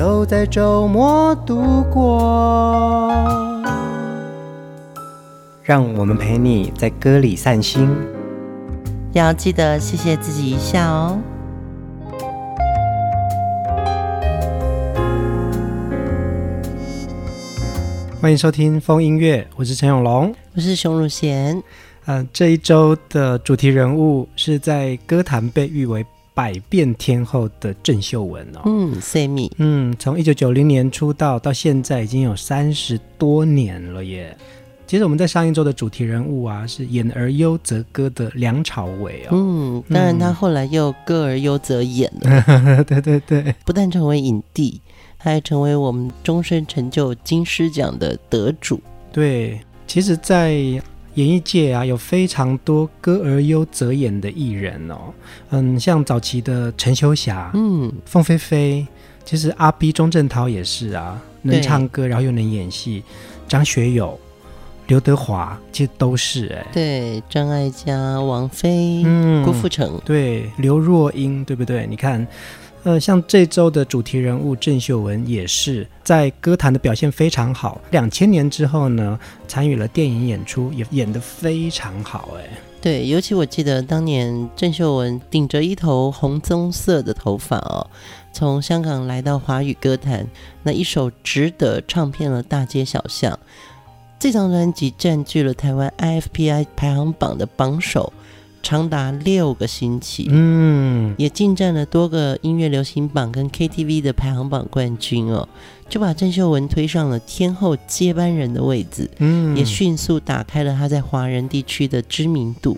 都在周末度过，让我们陪你在歌里散心，要记得谢谢自己一下哦。欢迎收听风音乐，我是陈永龙，我是熊汝贤。嗯、呃，这一周的主题人物是在歌坛被誉为百变天后的郑秀文哦，嗯，Sammy，嗯，从一九九零年出道到现在已经有三十多年了耶。其实我们在上一周的主题人物啊，是演而优则歌的梁朝伟哦，嗯，当然他后来又歌而优则演了，嗯、对对对，不但成为影帝，他还成为我们终身成就金狮奖的得主。对，其实，在演艺界啊，有非常多歌而优则演的艺人哦，嗯，像早期的陈秋霞，嗯，凤飞飞，其实阿 B 钟镇涛也是啊，能唱歌然后又能演戏，张学友、刘德华其实都是哎，对，张艾嘉、王菲、嗯，郭富城，对，刘若英，对不对？你看。呃，像这周的主题人物郑秀文也是在歌坛的表现非常好。两千年之后呢，参与了电影演出，也演得非常好。哎，对，尤其我记得当年郑秀文顶着一头红棕色的头发哦，从香港来到华语歌坛，那一首《值得》唱遍了大街小巷。这张专辑占据了台湾 IFPI 排行榜的榜首。长达六个星期，嗯，也进占了多个音乐流行榜跟 KTV 的排行榜冠军哦，就把郑秀文推上了天后接班人的位置，嗯，也迅速打开了她在华人地区的知名度，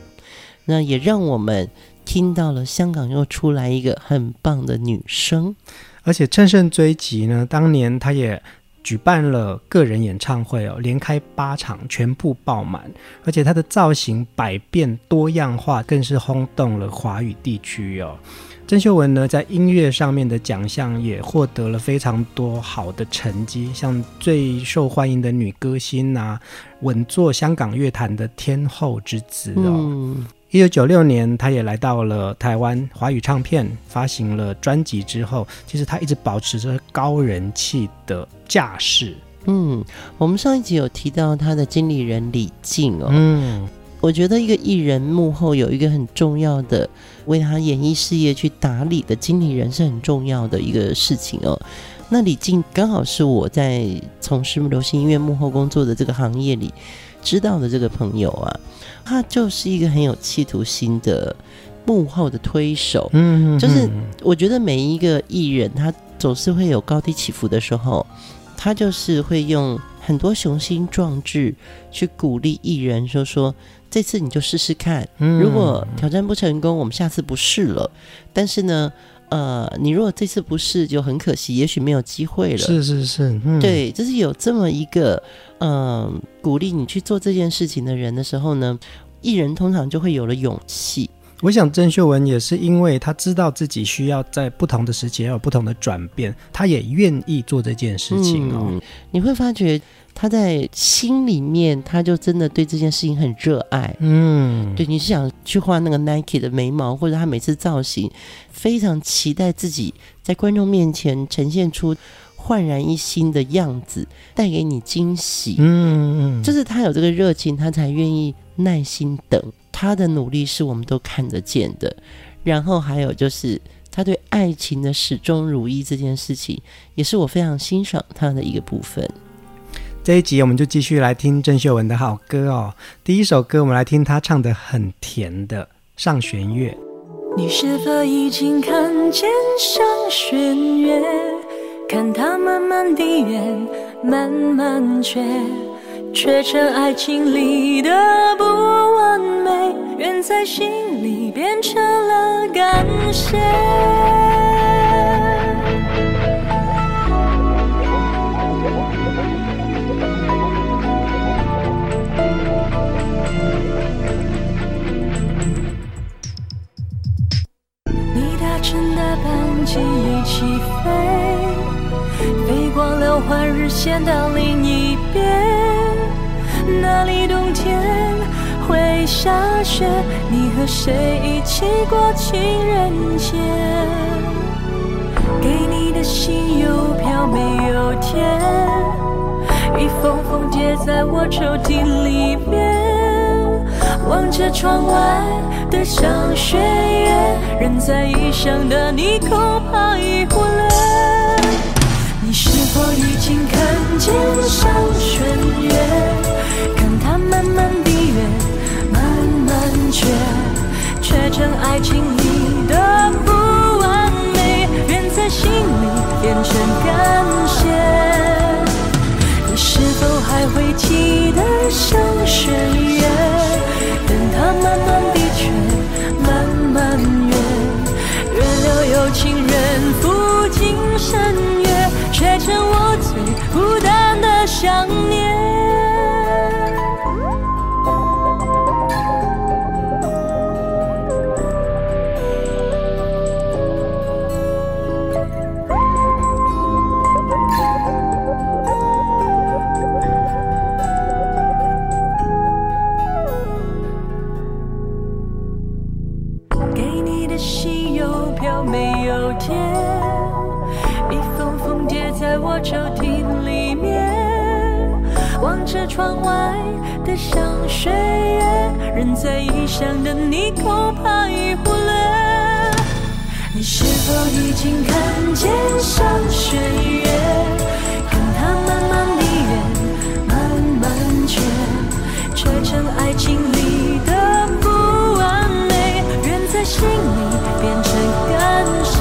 那也让我们听到了香港又出来一个很棒的女生，而且乘胜追击呢，当年她也。举办了个人演唱会哦，连开八场，全部爆满，而且他的造型百变多样化，更是轰动了华语地区哦。郑秀文呢，在音乐上面的奖项也获得了非常多好的成绩，像最受欢迎的女歌星啊，稳坐香港乐坛的天后之姿哦。一九九六年，他也来到了台湾华语唱片，发行了专辑之后，其实他一直保持着高人气的架势。嗯，我们上一集有提到他的经理人李静哦。嗯，我觉得一个艺人幕后有一个很重要的为他演艺事业去打理的经理人是很重要的一个事情哦。那李静刚好是我在从事流行音乐幕后工作的这个行业里知道的这个朋友啊。他就是一个很有企图心的幕后的推手，嗯，就是我觉得每一个艺人他总是会有高低起伏的时候，他就是会用很多雄心壮志去鼓励艺人，说说这次你就试试看，如果挑战不成功，我们下次不试了。但是呢，呃，你如果这次不是就很可惜，也许没有机会了。是是是，嗯、对，就是有这么一个。嗯，鼓励你去做这件事情的人的时候呢，艺人通常就会有了勇气。我想郑秀文也是因为他知道自己需要在不同的时期要有不同的转变，他也愿意做这件事情哦。嗯，你会发觉他在心里面，他就真的对这件事情很热爱。嗯，对，你是想去画那个 Nike 的眉毛，或者他每次造型，非常期待自己在观众面前呈现出。焕然一新的样子，带给你惊喜。嗯嗯，就是他有这个热情，他才愿意耐心等。他的努力是我们都看得见的。然后还有就是他对爱情的始终如一这件事情，也是我非常欣赏他的一个部分。这一集我们就继续来听郑秀文的好歌哦。第一首歌，我们来听他唱的很甜的《上弦月》。你是否已经看见上弦月？看它慢慢地圆，慢慢缺，却成爱情里的不完美悬在心里变成了感谢你搭乘的班机一起飞飞过了环日线到另一边那里冬天会下雪，你和谁一起过情人节？给你的信邮票没有贴，一封封叠在我抽屉里面，望着窗外的上弦月，人在异乡的你恐怕已忽略。你是否已经看见上弦月？看它慢慢闭月，慢慢缺，缺成爱情里的不完美，愿在心里变成感谢。你是否还会想的你恐怕已忽略。你是否已经看见上弦月？看它慢慢的远，慢慢缺，缺成爱情里的不完美，愿在心里变成感觉。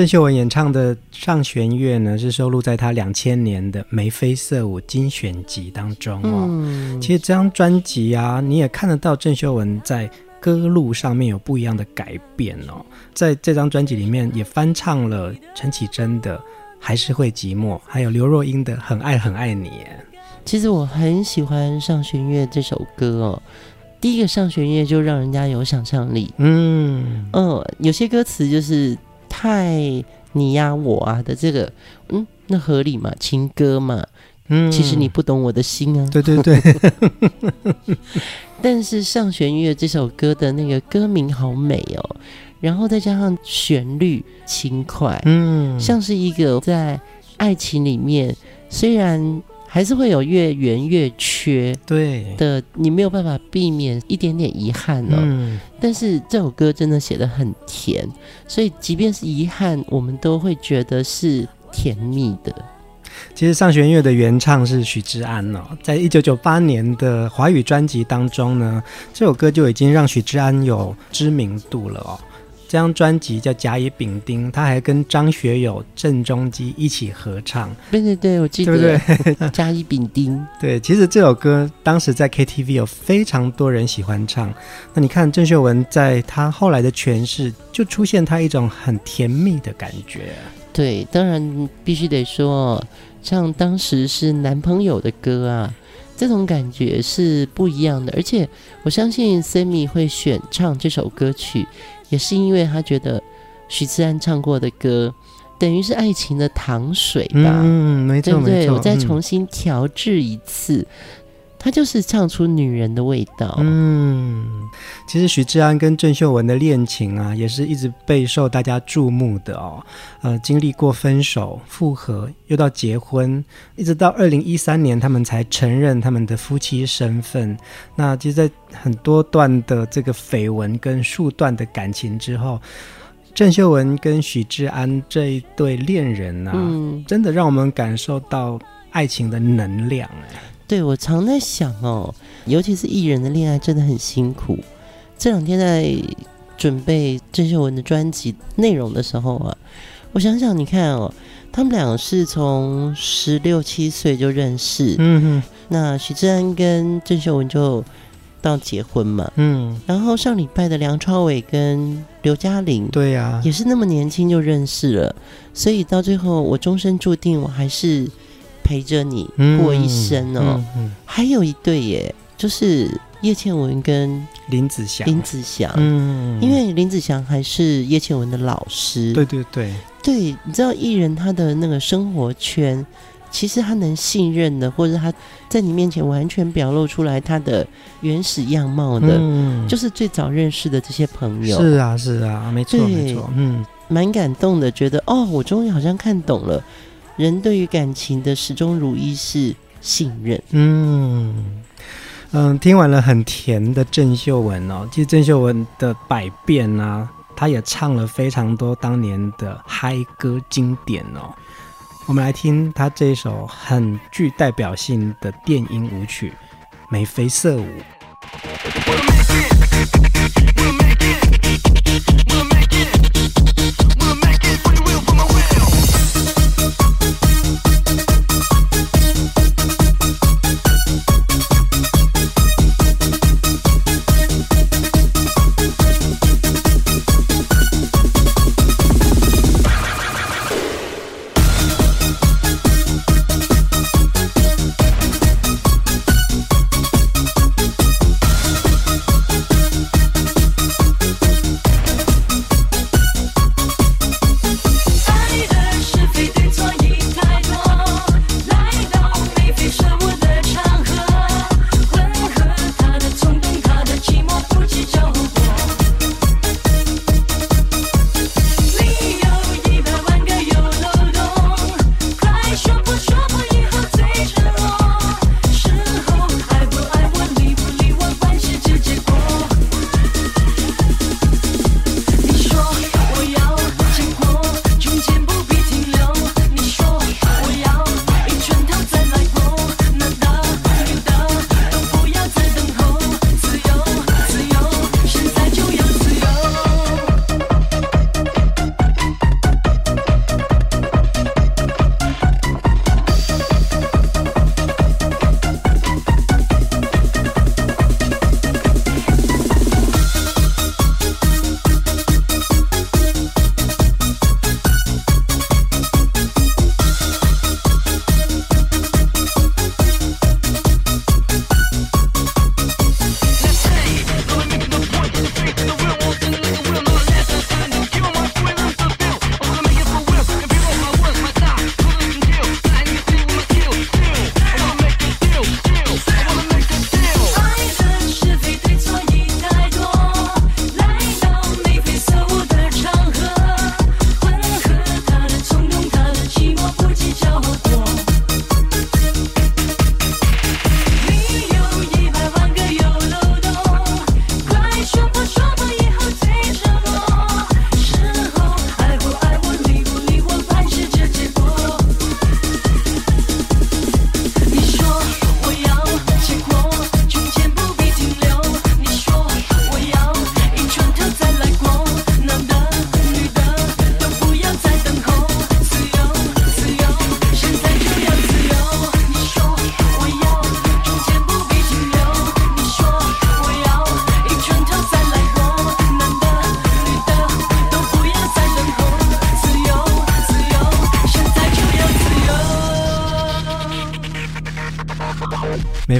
郑秀文演唱的《上弦月》呢，是收录在她两千年的《眉飞色舞精选集》当中哦。嗯、其实这张专辑啊，你也看得到郑秀文在歌路上面有不一样的改变哦。在这张专辑里面，也翻唱了陈绮贞的《还是会寂寞》，还有刘若英的《很爱很爱你》。其实我很喜欢《上弦月》这首歌哦。第一个《上弦月》就让人家有想象力。嗯嗯，有些歌词就是。太你呀我啊的这个，嗯，那合理嘛？情歌嘛，嗯，其实你不懂我的心啊。对对对。但是上弦月这首歌的那个歌名好美哦，然后再加上旋律轻快，嗯，像是一个在爱情里面虽然。还是会有越圆越缺，对的，你没有办法避免一点点遗憾哦。嗯，但是这首歌真的写的很甜，所以即便是遗憾，我们都会觉得是甜蜜的。其实《上弦月》的原唱是许志安哦，在一九九八年的华语专辑当中呢，这首歌就已经让许志安有知名度了哦。这张专辑叫《甲乙丙丁》，他还跟张学友、郑中基一起合唱。对对对，我记得。对不对？甲乙丙丁。对，其实这首歌当时在 KTV 有非常多人喜欢唱。那你看郑秀文在她后来的诠释，就出现她一种很甜蜜的感觉。对，当然必须得说，像当时是男朋友的歌啊，这种感觉是不一样的。而且我相信 Sammy 会选唱这首歌曲。也是因为他觉得许志安唱过的歌，等于是爱情的糖水吧？嗯，没错，对不对？没错，我再重新调制一次。嗯他就是唱出女人的味道。嗯，其实许志安跟郑秀文的恋情啊，也是一直备受大家注目的哦。呃，经历过分手、复合，又到结婚，一直到二零一三年，他们才承认他们的夫妻身份。那其实，在很多段的这个绯闻跟数段的感情之后，郑秀文跟许志安这一对恋人啊，嗯，真的让我们感受到爱情的能量哎。对，我常在想哦，尤其是艺人的恋爱真的很辛苦。这两天在准备郑秀文的专辑内容的时候啊，我想想，你看哦，他们俩是从十六七岁就认识，嗯哼，那许志安跟郑秀文就到结婚嘛，嗯，然后上礼拜的梁朝伟跟刘嘉玲，对呀，也是那么年轻就认识了，所以到最后我终身注定我还是。陪着你过一生哦，嗯还有一对耶，就是叶倩文跟林子祥。林子祥，嗯，因为林子祥还是叶倩文的老师。对对对，对，你知道艺人他的那个生活圈，其实他能信任的，或者他在你面前完全表露出来他的原始样貌的，嗯、就是最早认识的这些朋友。是啊，是啊，没错没错，嗯，蛮感动的，觉得哦，我终于好像看懂了。人对于感情的始终如一是信任。嗯嗯，听完了很甜的郑秀文哦，其实郑秀文的百变啊，她也唱了非常多当年的嗨歌经典哦。我们来听她这一首很具代表性的电音舞曲《眉飞色舞》。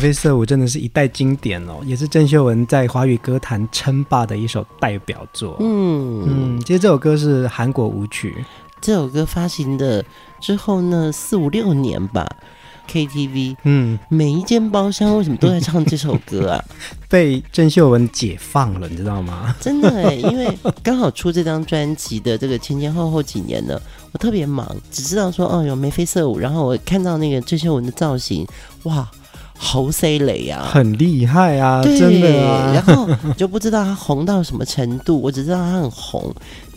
飞色舞真的是一代经典哦，也是郑秀文在华语歌坛称霸的一首代表作。嗯嗯，其实这首歌是韩国舞曲。这首歌发行的之后呢，四五六年吧，KTV，嗯，每一间包厢为什么都在唱这首歌啊？被郑秀文解放了，你知道吗？真的哎，因为刚好出这张专辑的这个前前后后几年呢，我特别忙，只知道说哦有眉飞色舞，然后我看到那个郑秀文的造型，哇，好犀利呀，很厉害啊，对真的啊，然后就不知道他红到什么程度，我只知道他很红。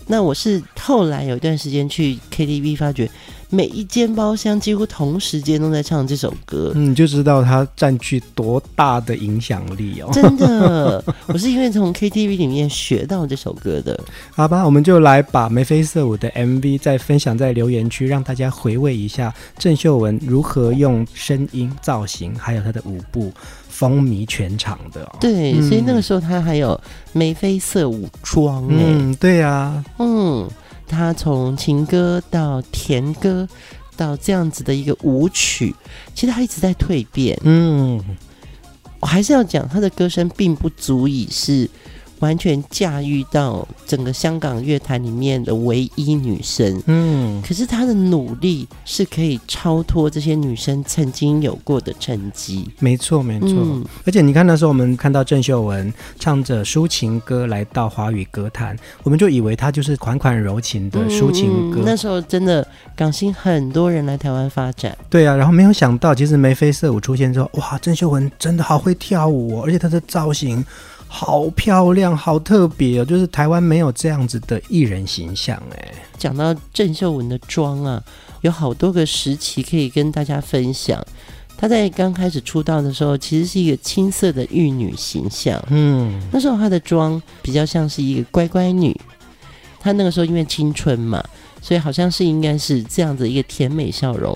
那我是后来有一段时间去 KTV，发觉每一间包厢几乎同时间都在唱这首歌，嗯，就知道它占据多大的影响力哦。真的，我是因为从 KTV 里面学到这首歌的。好吧，我们就来把眉飞色舞的 MV 再分享在留言区，让大家回味一下郑秀文如何用声音、造型，还有她的舞步。风靡全场的。哦，对，所以那个时候他还有眉飞色舞妆，嗯，对呀，啊，嗯，他从情歌到甜歌到这样子的一个舞曲，其实他一直在蜕变，嗯，我还是要讲他的歌声并不足以是。完全驾驭到整个香港乐坛里面的唯一女生，嗯，可是她的努力是可以超脱这些女生曾经有过的成绩。没错，没错。嗯，而且你看那时候我们看到郑秀文唱着抒情歌来到华语歌坛，我们就以为她就是款款柔情的抒情歌。嗯，那时候真的港星很多人来台湾发展。对啊，然后没有想到，其实眉飞色舞出现之后，哇，郑秀文真的好会跳舞哦，而且她的造型。好漂亮，好特别哦！就是台湾没有这样子的艺人形象哎。讲到郑秀文的妆啊，有好多个时期可以跟大家分享。她在刚开始出道的时候，其实是一个青涩的玉女形象。嗯，那时候她的妆比较像是一个乖乖女。她那个时候因为青春嘛，所以好像是应该是这样子一个甜美笑容。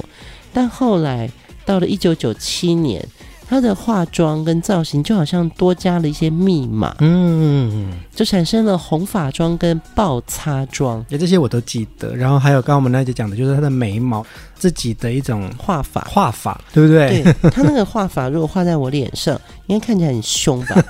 但后来到了一九九七年。她的化妆跟造型就好像多加了一些密码，嗯，就产生了红发妆跟爆擦妆，这些我都记得。然后还有刚刚我们那姐讲的，就是她的眉毛自己的一种画法，画法对不对？对，她那个画法如果画在我脸上，应该看起来很凶吧？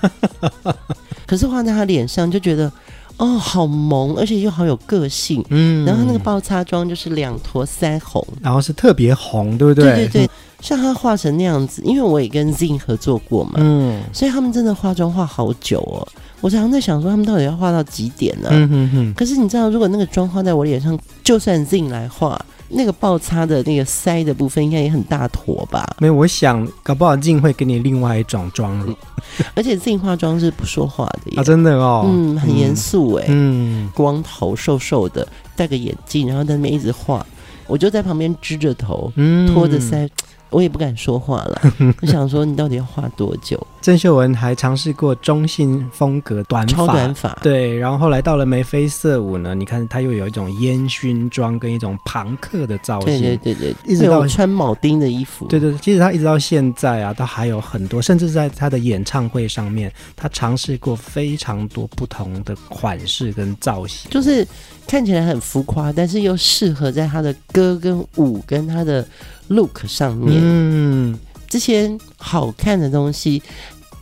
可是画在她脸上就觉得哦，好萌，而且又好有个性。嗯，然后那个爆擦妆就是两坨腮红，然后是特别红，对不对？对对对。像他画成那样子，因为我也跟 Zing 合作过嘛，嗯，所以他们真的化妆化好久哦。我常常在想说，他们到底要画到几点呢？嗯哼哼。可是你知道，如果那个妆画在我脸上，就算 Zing 来画，那个爆擦的那个腮的部分，应该也很大坨吧？没有，我想搞不好 Zing 会给你另外一种妆容。而且 Zing 化妆是不说话的，啊，真的哦，嗯，很严肃哎，嗯，光头瘦瘦的，戴个眼镜，然后在那边一直画，我就在旁边支着头，嗯，托着腮。我也不敢说话了，我想说你到底要画多久？郑秀文还尝试过中性风格短发，超短发，对，然后后来到了眉飞色舞呢？你看她又有一种烟熏妆跟一种庞克的造型，对对对对，一直到穿铆钉的衣服，对对，其实她一直到现在啊，她还有很多，甚至在她的演唱会上面，她尝试过非常多不同的款式跟造型，就是看起来很浮夸，但是又适合在她的歌跟舞跟她的。Look 上面，嗯，这些好看的东西，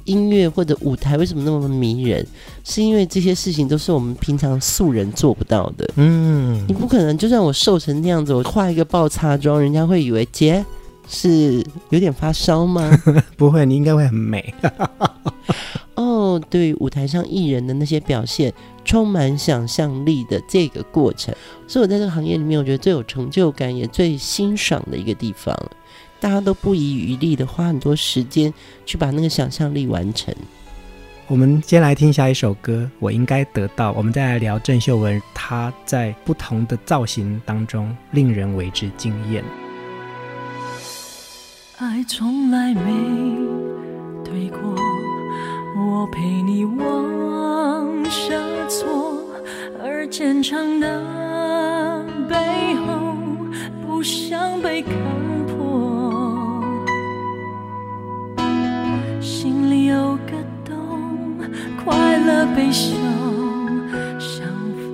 音乐或者舞台为什么那么迷人？是因为这些事情都是我们平常素人做不到的。嗯，你不可能，就算我瘦成那样子，我画一个爆擦妆，人家会以为姐是有点发烧吗？不会，你应该会很美。哦，对，舞台上艺人的那些表现，充满想象力的这个过程，是我在这个行业里面，我觉得最有成就感也最欣赏的一个地方。大家都不遗余力的花很多时间去把那个想象力完成。我们先来听下一首歌，我应该得到。我们再来聊郑秀文，她在不同的造型当中令人为之惊艳。爱从来没对过，我陪你往下错，而坚强的背后不想被看破，心里有个洞，快乐悲伤像风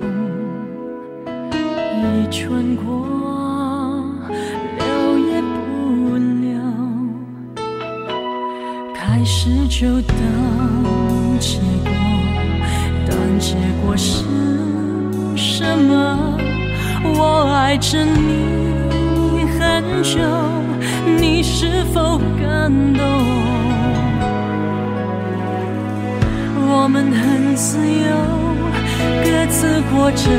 一穿过。开始就等我爱着你很久，你是否感动？我们很自由，各自过着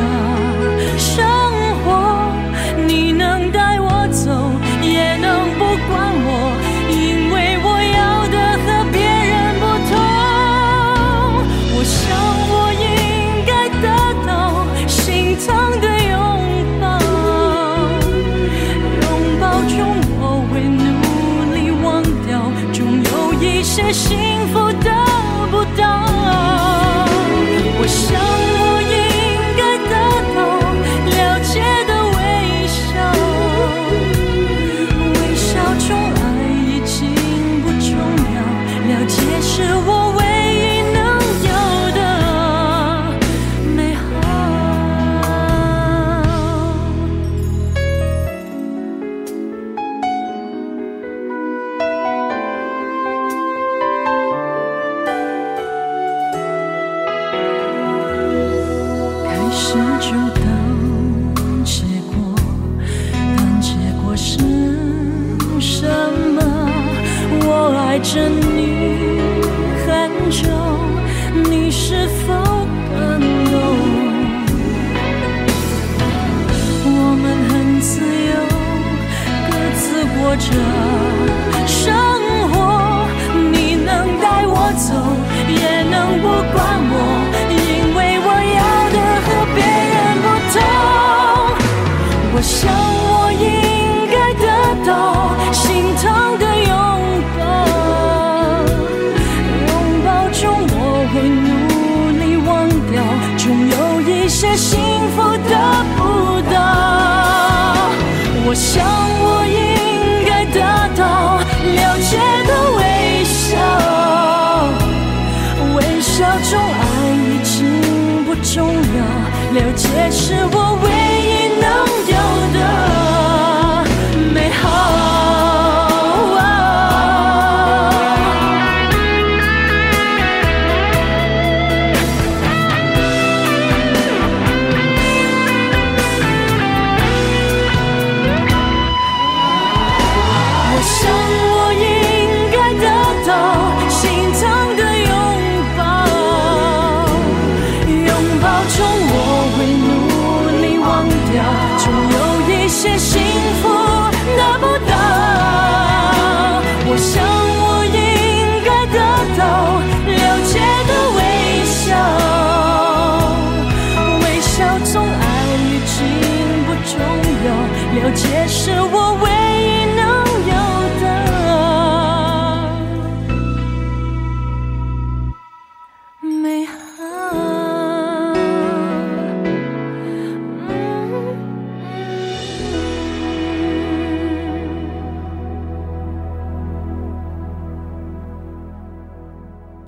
谢谢。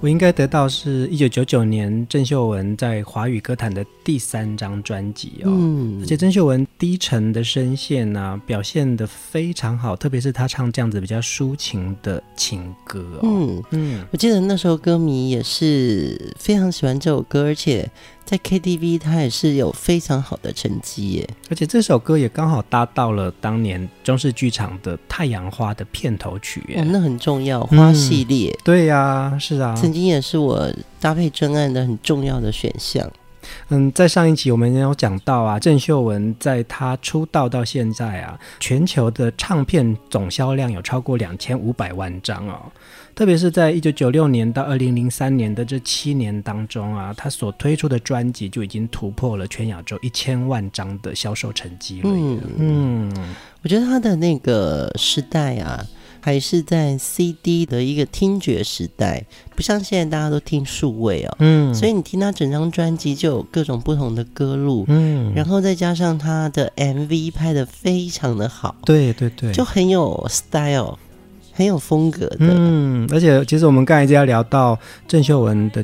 我应该得到是一九九九年郑秀文在华语歌坛的第三张专辑哦，嗯，而且郑秀文低沉的声线呢、啊，表现的非常好，特别是她唱这样子比较抒情的情歌哦，嗯。嗯，我记得那时候歌迷也是非常喜欢这首歌，而且。在 KTV，他也是有非常好的成绩耶，而且这首歌也刚好搭到了当年中式剧场的《太阳花》的片头曲耶，哦，那很重要，花系列，嗯、对呀、啊，是啊，曾经也是我搭配真爱的很重要的选项。嗯，在上一集我们也有讲到啊，郑秀文在她出道到现在啊，全球的唱片总销量有超过两千五百万张哦。特别是在一九九六年到二零零三年的这七年当中啊，他所推出的专辑就已经突破了全亚洲一千万张的销售成绩了。嗯嗯，我觉得他的那个时代啊，还是在 CD 的一个听觉时代，不像现在大家都听数位哦。嗯，所以你听他整张专辑就有各种不同的歌路。嗯，然后再加上他的 MV 拍的非常的好。对对对，就很有 style。很有风格的，嗯，而且其实我们刚才就要聊到郑秀文的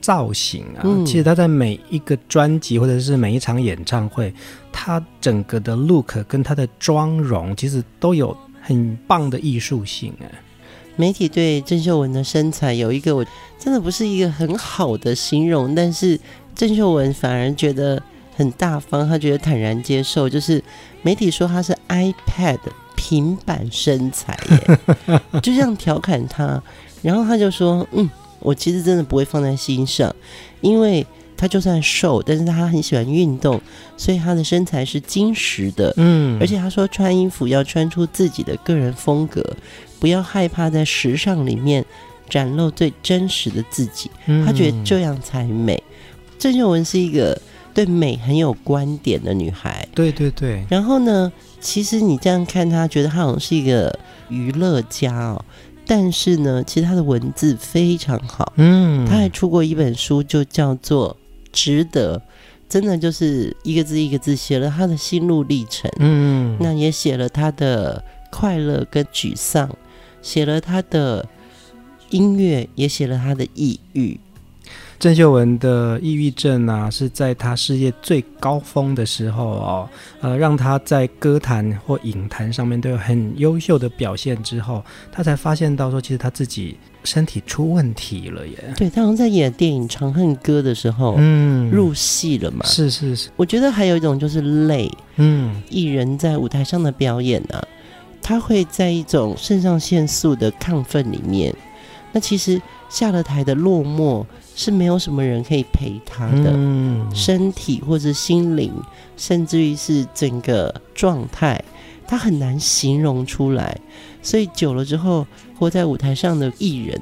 造型啊，嗯、其实他在每一个专辑或者是每一场演唱会，他整个的 look 跟他的妆容其实都有很棒的艺术性啊。媒体对郑秀文的身材有一个我真的不是一个很好的形容，但是郑秀文反而觉得很大方，他觉得坦然接受。就是媒体说她是 iPad 平板身材耶，就这样调侃他。然后他就说：“嗯，我其实真的不会放在心上，因为他就算瘦，但是他很喜欢运动，所以他的身材是精实的。嗯，而且他说穿衣服要穿出自己的个人风格，不要害怕在时尚里面展露最真实的自己。他觉得这样才美。郑秀文是一个对美很有观点的女孩。对对对。然后呢，其实你这样看他，觉得他好像是一个娱乐家哦。”但是呢，其实他的文字非常好，嗯，他还出过一本书，就叫做《值得》，真的就是一个字一个字写了他的心路历程，嗯，那也写了他的快乐跟沮丧，写了他的音乐，也写了他的抑郁。郑秀文的抑郁症啊，是在她事业最高峰的时候哦，呃，让她在歌坛或影坛上面都有很优秀的表现之后，她才发现到说，其实她自己身体出问题了耶。对，她好像在演电影《长恨歌》的时候，嗯，入戏了嘛。是是是。我觉得还有一种就是累，嗯，艺人在舞台上的表演呢、啊，他会在一种肾上腺素的亢奋里面，那其实下了台的落寞。是没有什么人可以陪他的，嗯、身体或者心灵，甚至于是整个状态，他很难形容出来。所以久了之后，活在舞台上的艺人，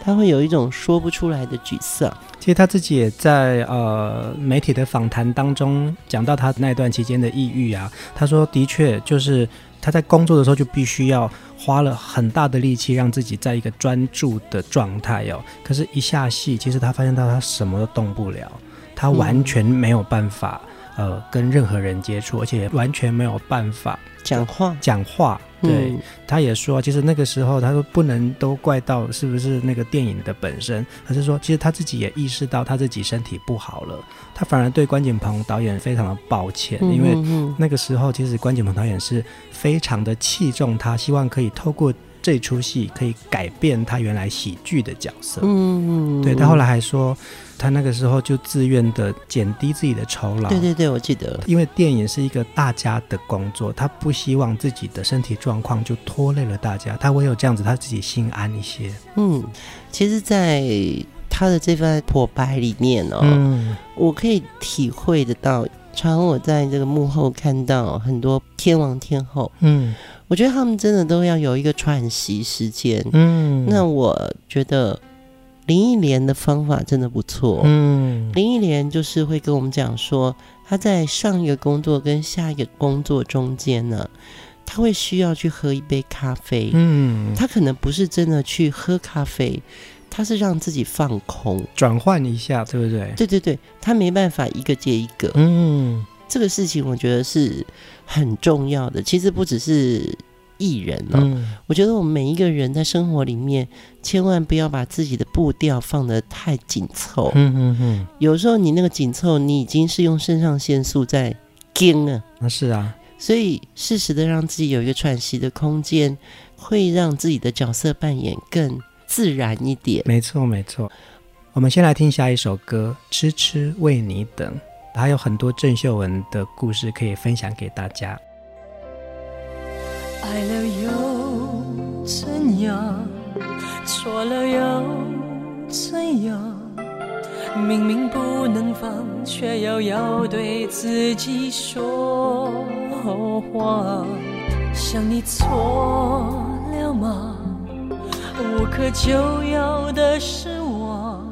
他会有一种说不出来的沮丧。其实他自己也在呃媒体的访谈当中讲到他那段期间的抑郁啊，他说的确就是他在工作的时候就必须要。花了很大的力气让自己在一个专注的状态哦，可是，一下戏，其实他发现到他什么都动不了，他完全没有办法、嗯、呃跟任何人接触，而且完全没有办法讲话讲话。对，嗯、他也说，其实那个时候他说不能都怪到是不是那个电影的本身，而是说其实他自己也意识到他自己身体不好了，他反而对关锦鹏导演非常的抱歉，嗯、因为那个时候其实关锦鹏导演是非常的器重他，希望可以透过。这出戏可以改变他原来喜剧的角色。嗯，对，他后来还说，他那个时候就自愿的减低自己的酬劳。对对对，我记得。因为电影是一个大家的工作，他不希望自己的身体状况就拖累了大家。他唯有这样子，他自己心安一些。嗯，其实，在他的这番破白里面哦，嗯，我可以体会得到。常我在这个幕后看到很多天王天后，嗯。我觉得他们真的都要有一个喘息时间。嗯，那我觉得林忆莲的方法真的不错。嗯，林忆莲就是会跟我们讲说，她在上一个工作跟下一个工作中间呢，她会需要去喝一杯咖啡。嗯，他可能不是真的去喝咖啡，他是让自己放空，转换一下，对不对？对对对，他没办法一个接一个。嗯。这个事情我觉得是很重要的。其实不只是艺人了，嗯，我觉得我们每一个人在生活里面，千万不要把自己的步调放得太紧凑。嗯嗯嗯。有时候你那个紧凑，你已经是用肾上腺素在惊了。那是啊。所以适时的让自己有一个喘息的空间，会让自己的角色扮演更自然一点。没错没错。我们先来听下一首歌，《痴痴为你等》。还有很多郑秀文的故事可以分享给大家。爱了又怎样？错了又怎样？明明不能放，却又要对自己说谎。想你错了吗？无可救药的失望，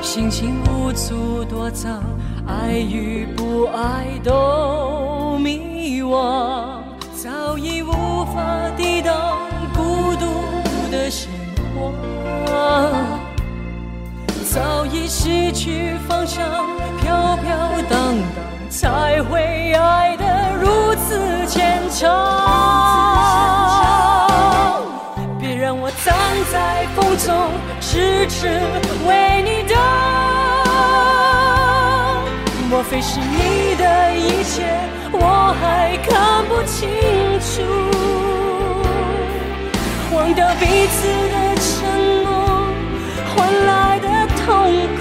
心情无处躲藏。爱与不爱都迷惘，早已无法抵挡孤独的鲜花，早已失去方向，飘飘荡荡，才会爱得如此牵强。站在风中，迟迟为你等。莫非是你的一切，我还看不清楚。忘掉彼此的承诺，换来的痛苦。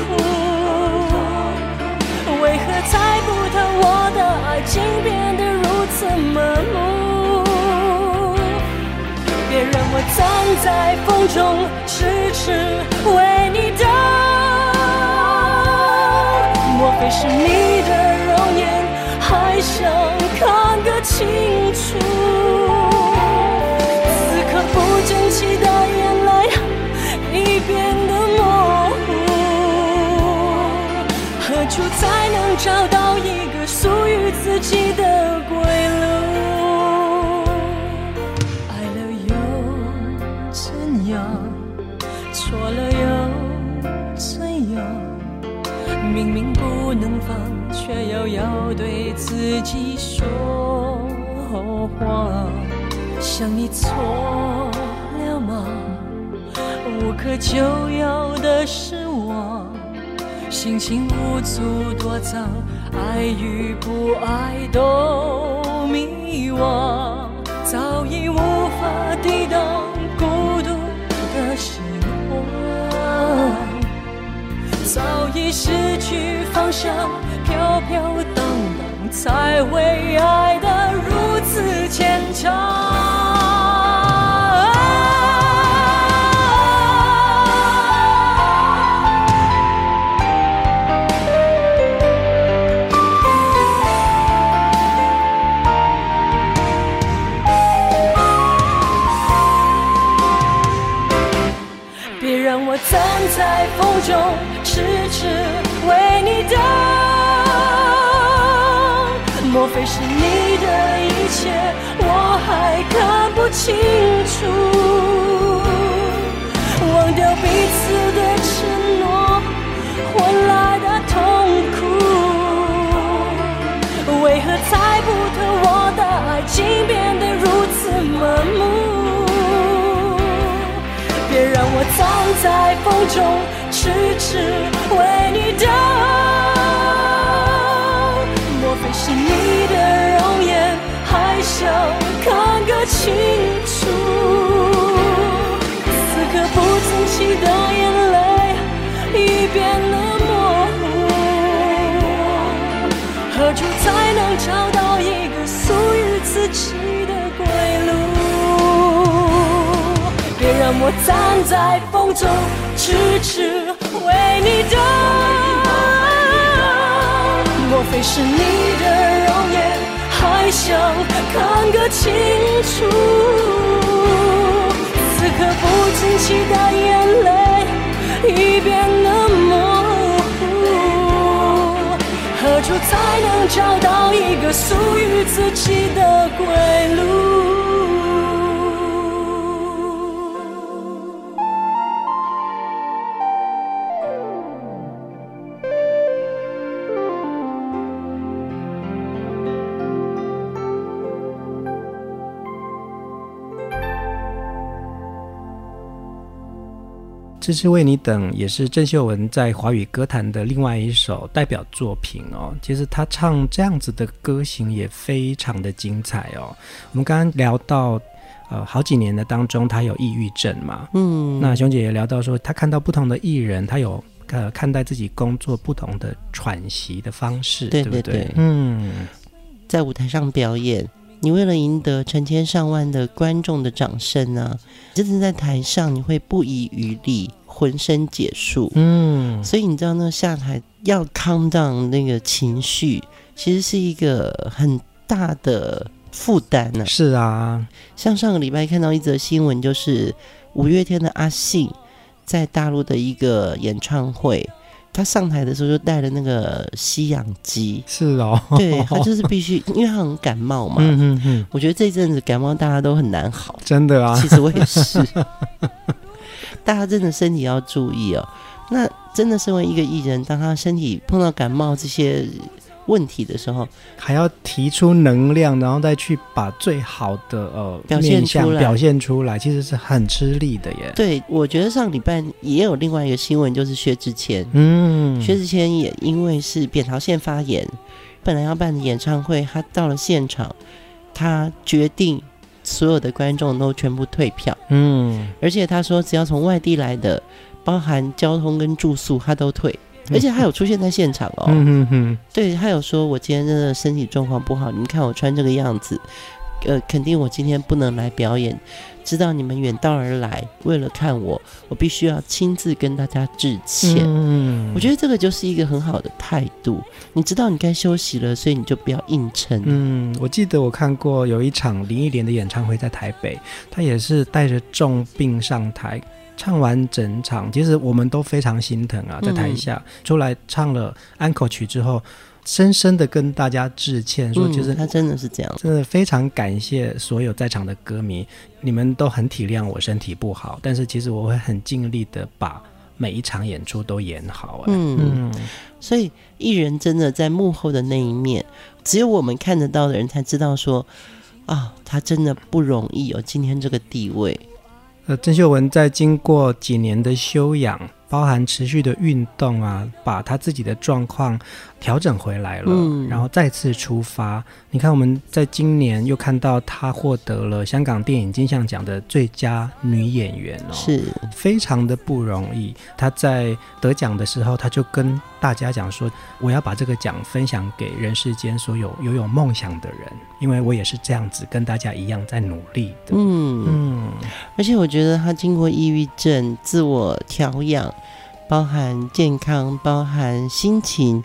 为何猜不透我的爱竟变得如此陌。我站在风中，痴痴为你等。莫非是你的容颜，还想看个清楚？要对自己说谎。想你错了吗？无可救药的失望，心情无助躲藏，爱与不爱都迷惘，早已无法抵挡孤独的心。早已失去方向，飘飘荡荡，才会爱得如此牵强。莫非是你的一切我还看不清楚？忘掉彼此的承诺换来的痛苦，为何猜不透我的爱情变得如此麻木？我站在风中，痴痴为你等。莫非是你的容颜，还想看个清楚？此刻不争气的眼泪已变得模糊，何处才能找到一个属于自己的归路？别让我站在风中，痴痴为你等。莫非是你的容颜，还想看个清楚？此刻不争气的眼泪已变得模糊，何处才能找到一个属于自己的归路？痴痴为你等，也是郑秀文在华语歌坛的另外一首代表作品哦。其实她唱这样子的歌型也非常的精彩哦。我们刚刚聊到，呃，好几年的当中，她有抑郁症嘛，嗯，那熊姐也聊到说，她看到不同的艺人，她有呃看待自己工作不同的喘息的方式，对对对，对不对？嗯，在舞台上表演。你为了赢得成千上万的观众的掌声呢、啊，真的在台上你会不遗余力，浑身解数。嗯，所以你知道那下台要 calm down 那个情绪，其实是一个很大的负担呢。是啊，像上个礼拜看到一则新闻，就是五月天的阿信在大陆的一个演唱会。他上台的时候就带了那个吸氧机，是哦，对，他就是必须，因为他很感冒嘛。嗯嗯嗯，我觉得这阵子感冒大家都很难好，真的啊。其实我也是，大家真的身体要注意哦。那真的身为一个艺人，当他身体碰到感冒这些。问题的时候，还要提出能量，然后再去把最好的呃表现出来，表现出来，其实是很吃力的耶。对，我觉得上礼拜也有另外一个新闻，就是薛之谦，嗯，薛之谦也因为是扁桃腺发炎，本来要办的演唱会，他到了现场，他决定所有的观众都全部退票，嗯，而且他说只要从外地来的，包含交通跟住宿，他都退。而且他有出现在现场哦，对，他有说，我今天真的身体状况不好，你看我穿这个样子，呃，肯定我今天不能来表演，知道你们远道而来，为了看我，我必须要亲自跟大家致歉。嗯，我觉得这个就是一个很好的态度。你知道你该休息了，所以你就不要硬撑。嗯，我记得我看过有一场林忆莲的演唱会在台北，她也是带着重病上台，唱完整场，其实我们都非常心疼啊，在台下、嗯、出来唱了安可曲之后。深深的跟大家致歉，说其实、嗯、他真的是这样，真的非常感谢所有在场的歌迷，你们都很体谅我身体不好，但是其实我会很尽力的把每一场演出都演好。嗯嗯，所以艺人真的在幕后的那一面，只有我们看得到的人才知道说，啊、哦，他真的不容易有今天这个地位。呃，郑秀文在经过几年的修养。包含持续的运动啊，把他自己的状况调整回来了，嗯，然后再次出发。你看，我们在今年又看到她获得了香港电影金像奖的最佳女演员哦，是非常的不容易。她在得奖的时候，她就跟大家讲说：“我要把这个奖分享给人世间所有拥有梦想的人，因为我也是这样子跟大家一样在努力的。”嗯嗯，而且我觉得她经过抑郁症自我调养。包含健康，包含心情，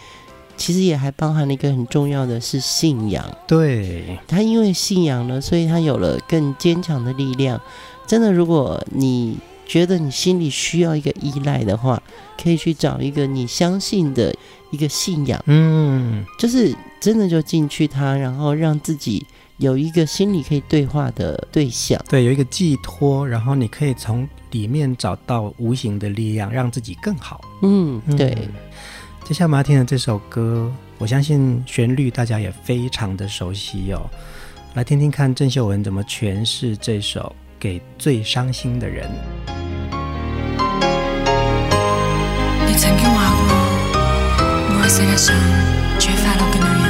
其实也还包含了一个很重要的是信仰。对，他因为信仰了，所以他有了更坚强的力量。真的，如果你觉得你心里需要一个依赖的话，可以去找一个你相信的一个信仰。嗯，就是真的就进去他，然后让自己。有一个心里可以对话的对象，对，有一个寄托，然后你可以从里面找到无形的力量，让自己更好。嗯，对。嗯，接下来我们要听的这首歌，我相信旋律大家也非常的熟悉哦。来听听看郑秀文怎么诠释这首《给最伤心的人》。你曾经话过，我系世界上最快乐的女人，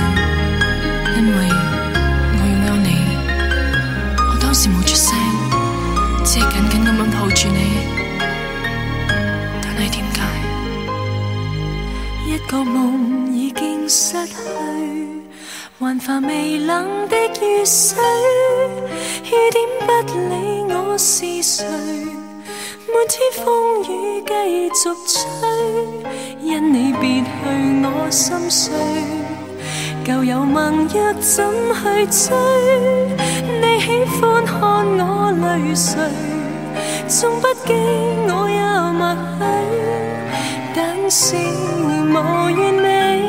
个梦已经失去，还烦微冷的雨水，雨点不理我是谁，每天风雨继续吹，因你别去我心碎。旧有盟约怎去追？你喜欢看我泪垂，纵不羁我也默许。等是无完美，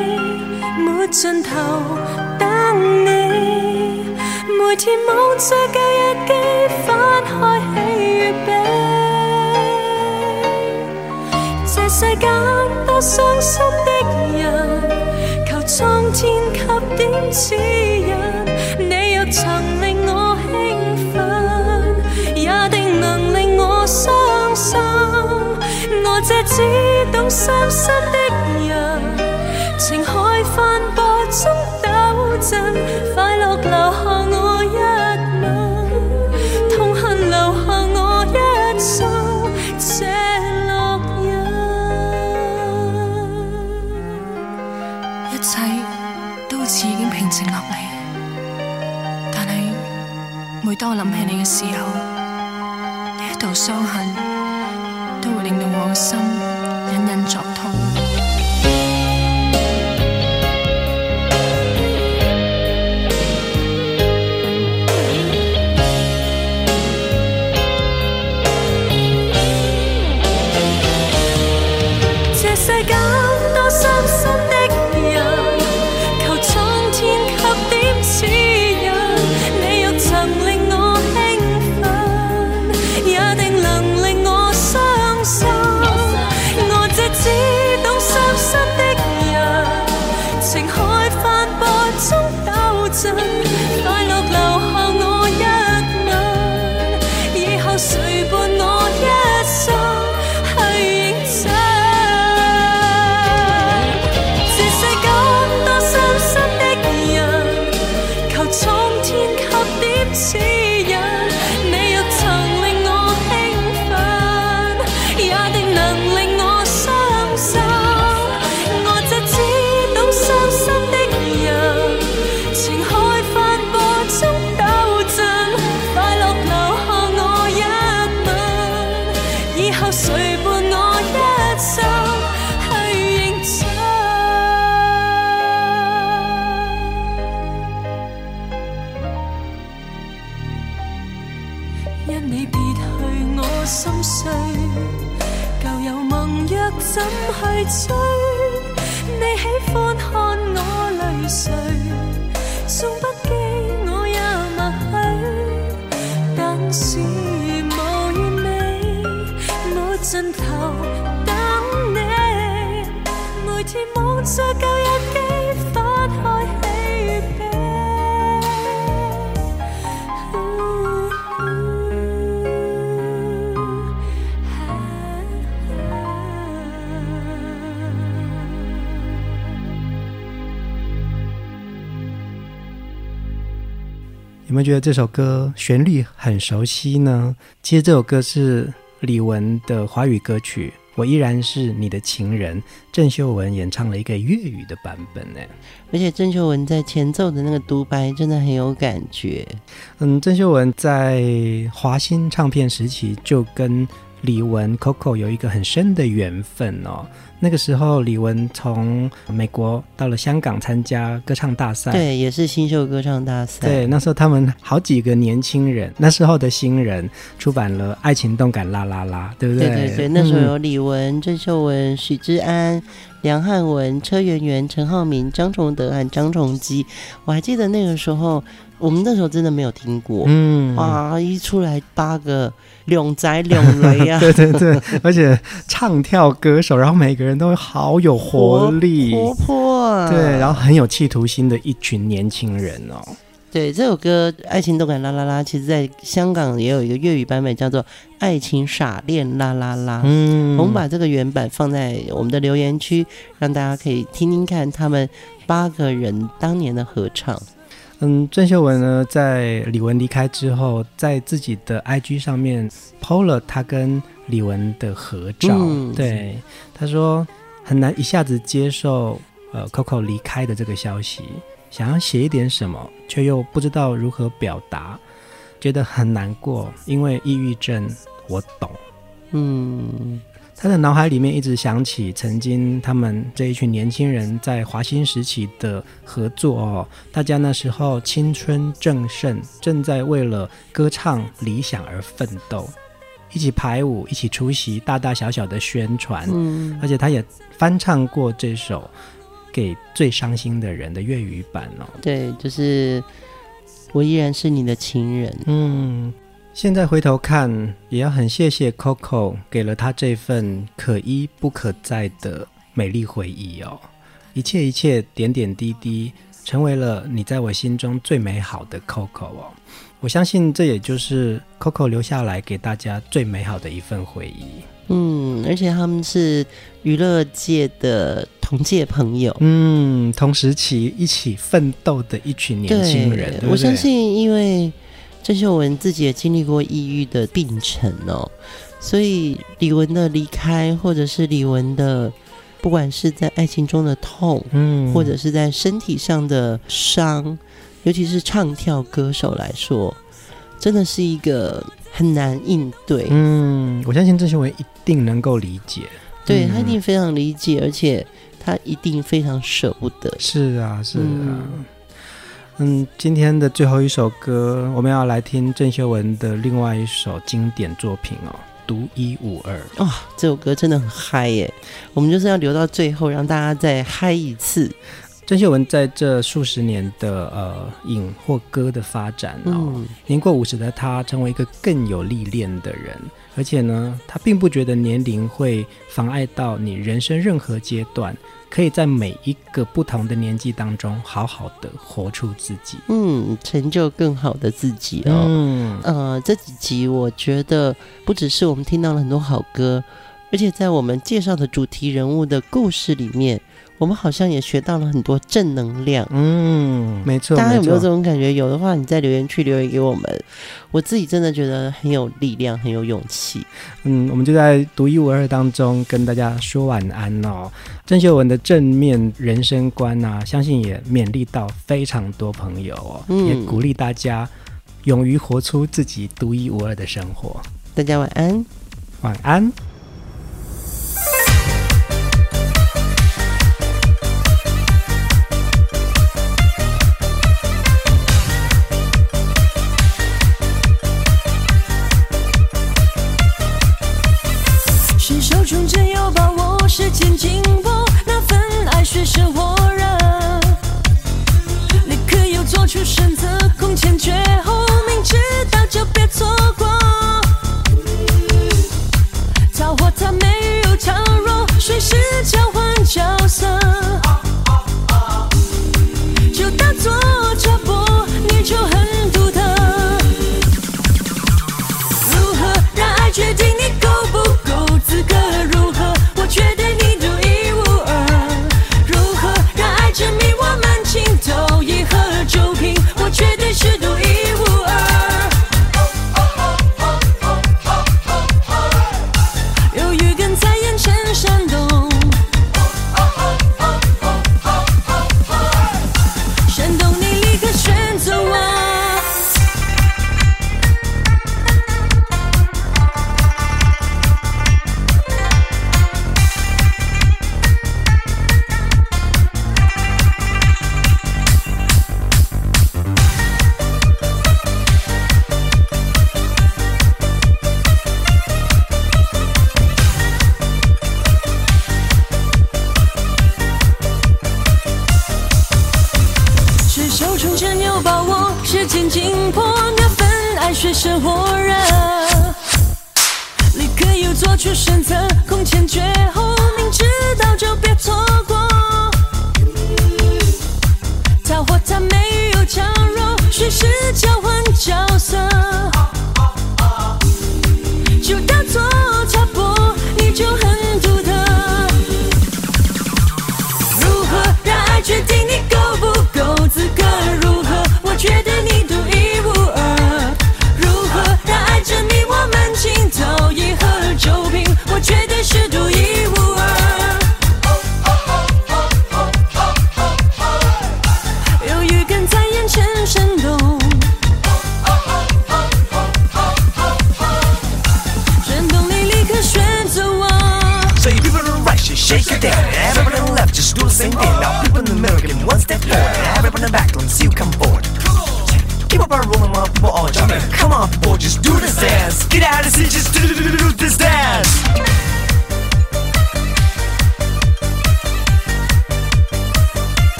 没尽头等你。每天望着旧日记，翻开喜与悲。这世间多伤心的人。求苍天给点指引，你若曾这只懂伤心的人，情海翻波中抖震，快乐留下我一吻，痛恨留下我一生这烙印。一切都似已经平。静落嚟，但系每当我谂起你嘅时候，呢一道伤痕有没有觉得这首歌旋律很熟悉呢？其实这首歌是李玟的华语歌曲，《我依然是你的情人》，郑秀文演唱了一个粤语的版本呢。而且郑秀文在前奏的那个独白真的很有感觉。嗯，郑秀文在华星唱片时期就跟李玟 Coco 有一个很深的缘分哦。那个时候，李玟从美国到了香港参加歌唱大赛，对，也是新秀歌唱大赛。对，那时候他们好几个年轻人，那时候的新人出版了《爱情动感啦啦啦》，对不对？对对对，那时候有李玟、郑、嗯、秀文、许志安、梁汉文、车媛媛、陈浩民、张崇德和张崇基。我还记得那个时候。我们那时候真的没有听过，嗯，哇，一出来八个两宅两雷啊，对对对，而且唱跳歌手，然后每个人都好有活力，活泼，啊，对，然后很有企图心的一群年轻人哦。对，这首歌《爱情动感啦啦啦》，其实在香港也有一个粤语版本，叫做《爱情傻恋啦啦啦》。嗯，我们把这个原版放在我们的留言区，让大家可以听听看他们八个人当年的合唱。嗯，郑秀文呢，在李玟离开之后，在自己的 IG 上面 PO 了他跟李玟的合照。嗯、对，他说很难一下子接受呃 Coco 离开的这个消息，想要写一点什么，却又不知道如何表达，觉得很难过，因为抑郁症，我懂。嗯。他的脑海里面一直想起曾经他们这一群年轻人在华星时期的合作哦，大家那时候青春正盛，正在为了歌唱理想而奋斗，一起排舞，一起出席大大小小的宣传，嗯，而且他也翻唱过这首给最伤心的人的粤语版哦，对，就是我依然是你的情人，嗯。现在回头看，也要很谢谢 Coco 给了他这份可一不可再的美丽回忆哦。一切一切点点滴滴，成为了你在我心中最美好的 Coco 哦。我相信这也就是 Coco 留下来给大家最美好的一份回忆。嗯，而且他们是娱乐界的同届朋友，嗯，同时期一起奋斗的一群年轻人。对对，我相信，因为。郑秀文自己也经历过抑郁的病程哦，所以李玟的离开，或者是李玟的，不管是在爱情中的痛，嗯，或者是在身体上的伤，尤其是唱跳歌手来说，真的是一个很难应对。嗯，我相信郑秀文一定能够理解，对，他一定非常理解，而且他一定非常舍不得。是啊，是啊。嗯嗯，今天的最后一首歌，我们要来听郑秀文的另外一首经典作品哦，《独一无二》哇、哦，这首歌真的很嗨耶！我们就是要留到最后，让大家再嗨一次。郑秀文在这数十年的呃影或歌的发展哦，嗯、年过五十的她成为一个更有历练的人，而且呢，她并不觉得年龄会妨碍到你人生任何阶段。可以在每一个不同的年纪当中，好好的活出自己，嗯，成就更好的自己哦。嗯，呃，这几集我觉得不只是我们听到了很多好歌，而且在我们介绍的主题人物的故事里面。我们好像也学到了很多正能量，嗯，没错。大家有没有这种感觉？有的话，你在留言区留言给我们。我自己真的觉得很有力量，很有勇气。嗯，我们就在独一无二当中跟大家说晚安哦。郑秀文的正面人生观啊，相信也勉励到非常多朋友哦，嗯，也鼓励大家勇于活出自己独一无二的生活。大家晚安，晚安。是，